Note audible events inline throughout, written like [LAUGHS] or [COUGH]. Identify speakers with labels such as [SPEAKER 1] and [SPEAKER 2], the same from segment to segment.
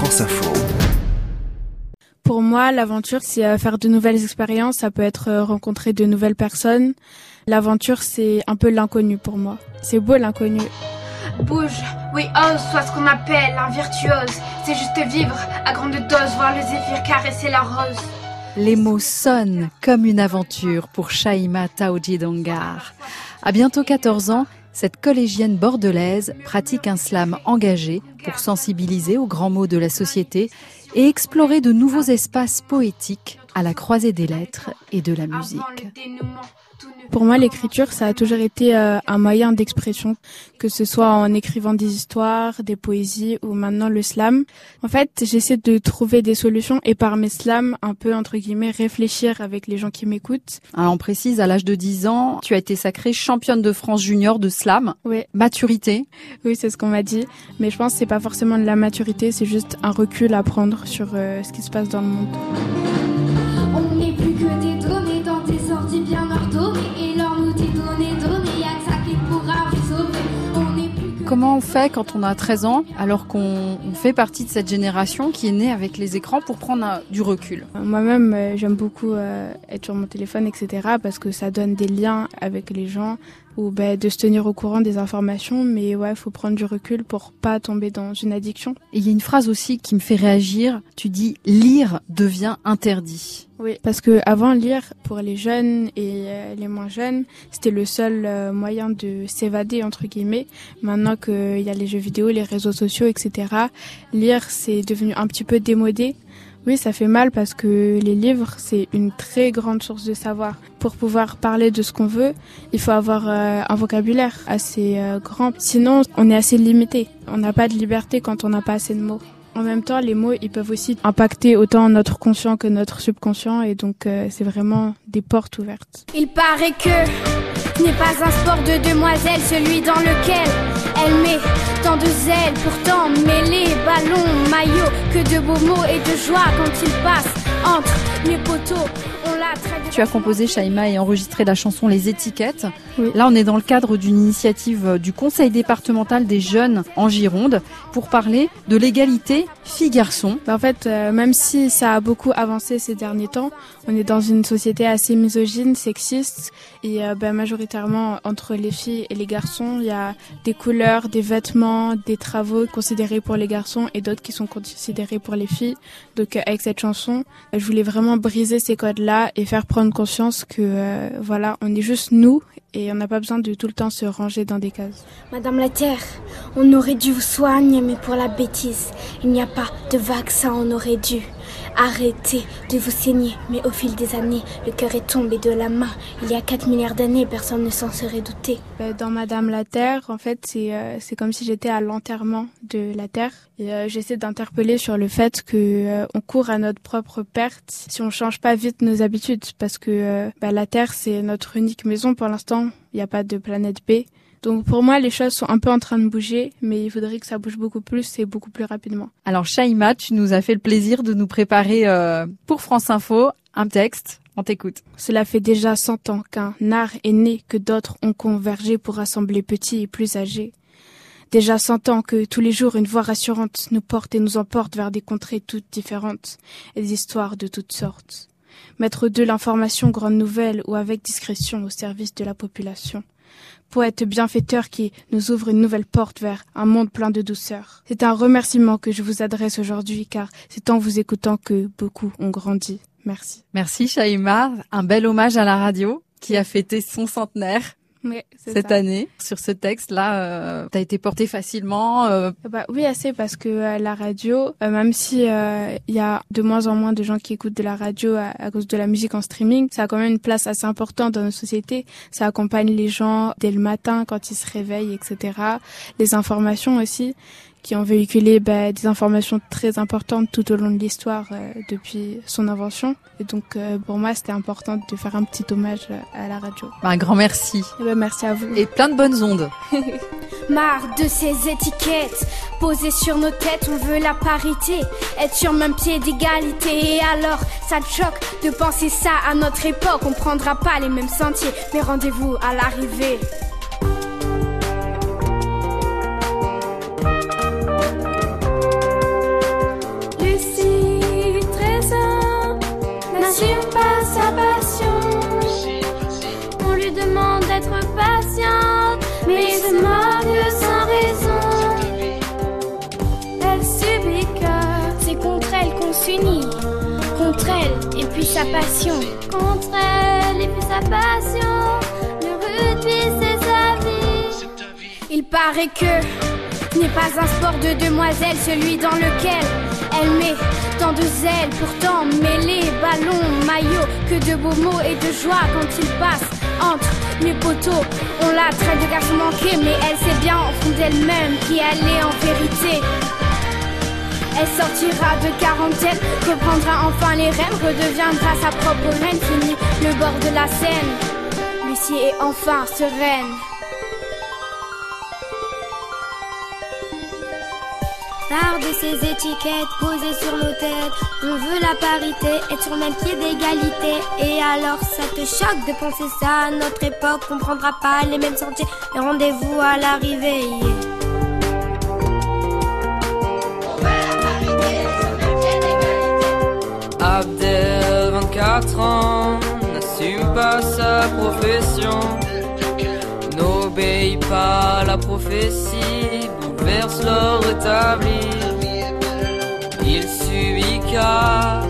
[SPEAKER 1] France Info.
[SPEAKER 2] Pour moi, l'aventure, c'est euh, faire de nouvelles expériences. Ça peut être euh, rencontrer de nouvelles personnes. L'aventure, c'est un peu l'inconnu pour moi. C'est beau l'inconnu.
[SPEAKER 3] Bouge, oui, ose, soit ce qu'on appelle un virtuose. C'est juste vivre à grande dose, voir le zéphyr caresser la rose.
[SPEAKER 4] Les mots sonnent comme une aventure pour Shaima Taoji Dongar. À bientôt 14 ans, cette collégienne bordelaise pratique un slam engagé pour sensibiliser aux grands mots de la société et explorer de nouveaux espaces poétiques à la croisée des lettres et de la musique.
[SPEAKER 2] Pour moi, l'écriture, ça a toujours été euh, un moyen d'expression, que ce soit en écrivant des histoires, des poésies ou maintenant le slam. En fait, j'essaie de trouver des solutions et par mes slams, un peu entre guillemets, réfléchir avec les gens qui m'écoutent.
[SPEAKER 4] on précise, à l'âge de 10 ans, tu as été sacrée championne de France junior de slam.
[SPEAKER 2] Oui.
[SPEAKER 4] Maturité.
[SPEAKER 2] Oui, c'est ce qu'on m'a dit. Mais je pense que c'est pas forcément de la maturité, c'est juste un recul à prendre sur euh, ce qui se passe dans le monde.
[SPEAKER 4] Comment on fait quand on a 13 ans, alors qu'on fait partie de cette génération qui est née avec les écrans pour prendre du recul?
[SPEAKER 2] Moi-même, euh, j'aime beaucoup euh, être sur mon téléphone, etc., parce que ça donne des liens avec les gens ou ben, de se tenir au courant des informations, mais ouais, faut prendre du recul pour pas tomber dans une addiction.
[SPEAKER 4] Il y a une phrase aussi qui me fait réagir. Tu dis lire devient interdit.
[SPEAKER 2] Oui, parce que avant lire pour les jeunes et euh, les moins jeunes, c'était le seul euh, moyen de s'évader entre guillemets. Maintenant qu'il y a les jeux vidéo, les réseaux sociaux, etc., lire c'est devenu un petit peu démodé. Oui, ça fait mal parce que les livres, c'est une très grande source de savoir. Pour pouvoir parler de ce qu'on veut, il faut avoir euh, un vocabulaire assez euh, grand. Sinon, on est assez limité. On n'a pas de liberté quand on n'a pas assez de mots. En même temps, les mots, ils peuvent aussi impacter autant notre conscient que notre subconscient, et donc euh, c'est vraiment des portes ouvertes.
[SPEAKER 3] Il paraît que ce n'est pas un sport de demoiselle, celui dans lequel elle met tant de zèle, pourtant mêlé, ballon, maillot, que de beaux mots et de joie quand il passe entre les poteaux.
[SPEAKER 4] Tu as composé, Shaima, et enregistré la chanson Les étiquettes. Là, on est dans le cadre d'une initiative euh, du Conseil départemental des jeunes en Gironde pour parler de l'égalité filles-garçons.
[SPEAKER 2] Bah, en fait, euh, même si ça a beaucoup avancé ces derniers temps, on est dans une société assez misogyne, sexiste, et euh, bah, majoritairement entre les filles et les garçons, il y a des couleurs, des vêtements, des travaux considérés pour les garçons et d'autres qui sont considérés pour les filles. Donc, avec cette chanson, je voulais vraiment briser ces codes-là et faire prendre conscience que euh, voilà, on est juste nous et on n'a pas besoin de tout le temps se ranger dans des cases.
[SPEAKER 3] Madame la Terre, on aurait dû vous soigner, mais pour la bêtise, il n'y a pas de vaccin, on aurait dû. Arrêtez de vous saigner, mais au fil des années, le cœur est tombé de la main. Il y a 4 milliards d'années, personne ne s'en serait douté.
[SPEAKER 2] Euh, dans Madame la Terre, en fait, c'est euh, c'est comme si j'étais à l'enterrement de la Terre. Et euh, j'essaie d'interpeller sur le fait que court à notre propre perte si on change pas vite nos habitudes, parce que bah, la Terre c'est notre unique maison pour l'instant. Il n'y a pas de planète B. Donc pour moi, les choses sont un peu en train de bouger, mais il faudrait que ça bouge beaucoup plus et beaucoup plus rapidement.
[SPEAKER 4] Alors Shaima, tu nous as fait le plaisir de nous préparer euh, pour France Info un texte. On t'écoute.
[SPEAKER 2] Cela fait déjà cent ans qu'un art est né, que d'autres ont convergé pour rassembler petits et plus âgés. Déjà cent ans que tous les jours une voix rassurante nous porte et nous emporte vers des contrées toutes différentes et des histoires de toutes sortes. Mettre de l'information grande nouvelle ou avec discrétion au service de la population poète bienfaiteur qui nous ouvre une nouvelle porte vers un monde plein de douceur. C'est un remerciement que je vous adresse aujourd'hui car c'est en vous écoutant que beaucoup ont grandi. Merci.
[SPEAKER 4] Merci Shaima, un bel hommage à la radio qui a fêté son centenaire cette année sur ce texte-là, euh, t'as été porté facilement. Euh...
[SPEAKER 2] Bah oui, assez parce que euh, la radio, euh, même si euh, il y a de moins en moins de gens qui écoutent de la radio à, à, cause de la musique en streaming, ça a quand même une place assez importante dans nos sociétés. Ça accompagne les gens dès le matin quand ils se réveillent, etc. Les informations aussi qui ont véhiculé bah, des informations très importantes tout au long de l'histoire euh, depuis son invention. Et donc euh, pour moi, c'était important de faire un petit hommage euh, à la radio.
[SPEAKER 4] Bah, un grand merci.
[SPEAKER 2] Et bah, merci à vous.
[SPEAKER 4] Et plein de bonnes ondes. [LAUGHS]
[SPEAKER 3] Marre de ces étiquettes posées sur nos têtes, on veut la parité, être sur même pied d'égalité. Et alors, ça te choque de penser ça à notre époque, on prendra pas les mêmes sentiers, mais rendez-vous à l'arrivée. Puis sa passion.
[SPEAKER 5] Contre elle et puis sa passion. Le rugby, c'est sa vie.
[SPEAKER 3] Il paraît que ce n'est pas un sport de demoiselle, celui dans lequel elle met tant de zèle. Pourtant, mêlée, ballon, maillot, que de beaux mots et de joie quand il passe entre les poteaux. On la traite de garçon manqué, mais elle sait bien au fond d'elle-même qui elle est en vérité. Elle sortira de quarantaine, reprendra enfin les rênes, redeviendra sa propre reine, finit le bord de la Seine. Lucie est enfin sereine.
[SPEAKER 5] Part de ces étiquettes posées sur nos têtes. On veut la parité, être sur le pied d'égalité. Et alors ça te choque de penser ça à notre époque. On prendra pas les mêmes sentiers. Rendez-vous à l'arrivée.
[SPEAKER 1] 24 ans, n'assume pas sa profession. N'obéit pas à la prophétie, bouleverse l'ordre établi. Il subit car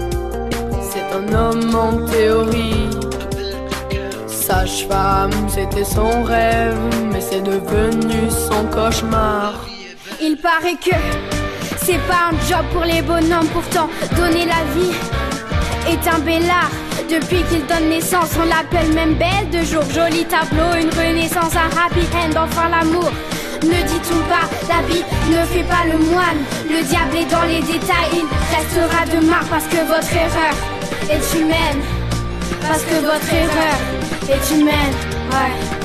[SPEAKER 6] C'est un homme en théorie. Sage-femme, c'était son rêve, mais c'est devenu son cauchemar.
[SPEAKER 3] Il paraît que c'est pas un job pour les bonhommes, pourtant donner la vie est un bel art. Depuis qu'il donne naissance, on l'appelle même belle de jour. Joli tableau, une renaissance, un happy end, enfin l'amour. Ne dit-on pas, la vie ne fait pas le moine. Le diable est dans les détails, il restera de marre parce que votre erreur est humaine. Parce que votre erreur est humaine, ouais.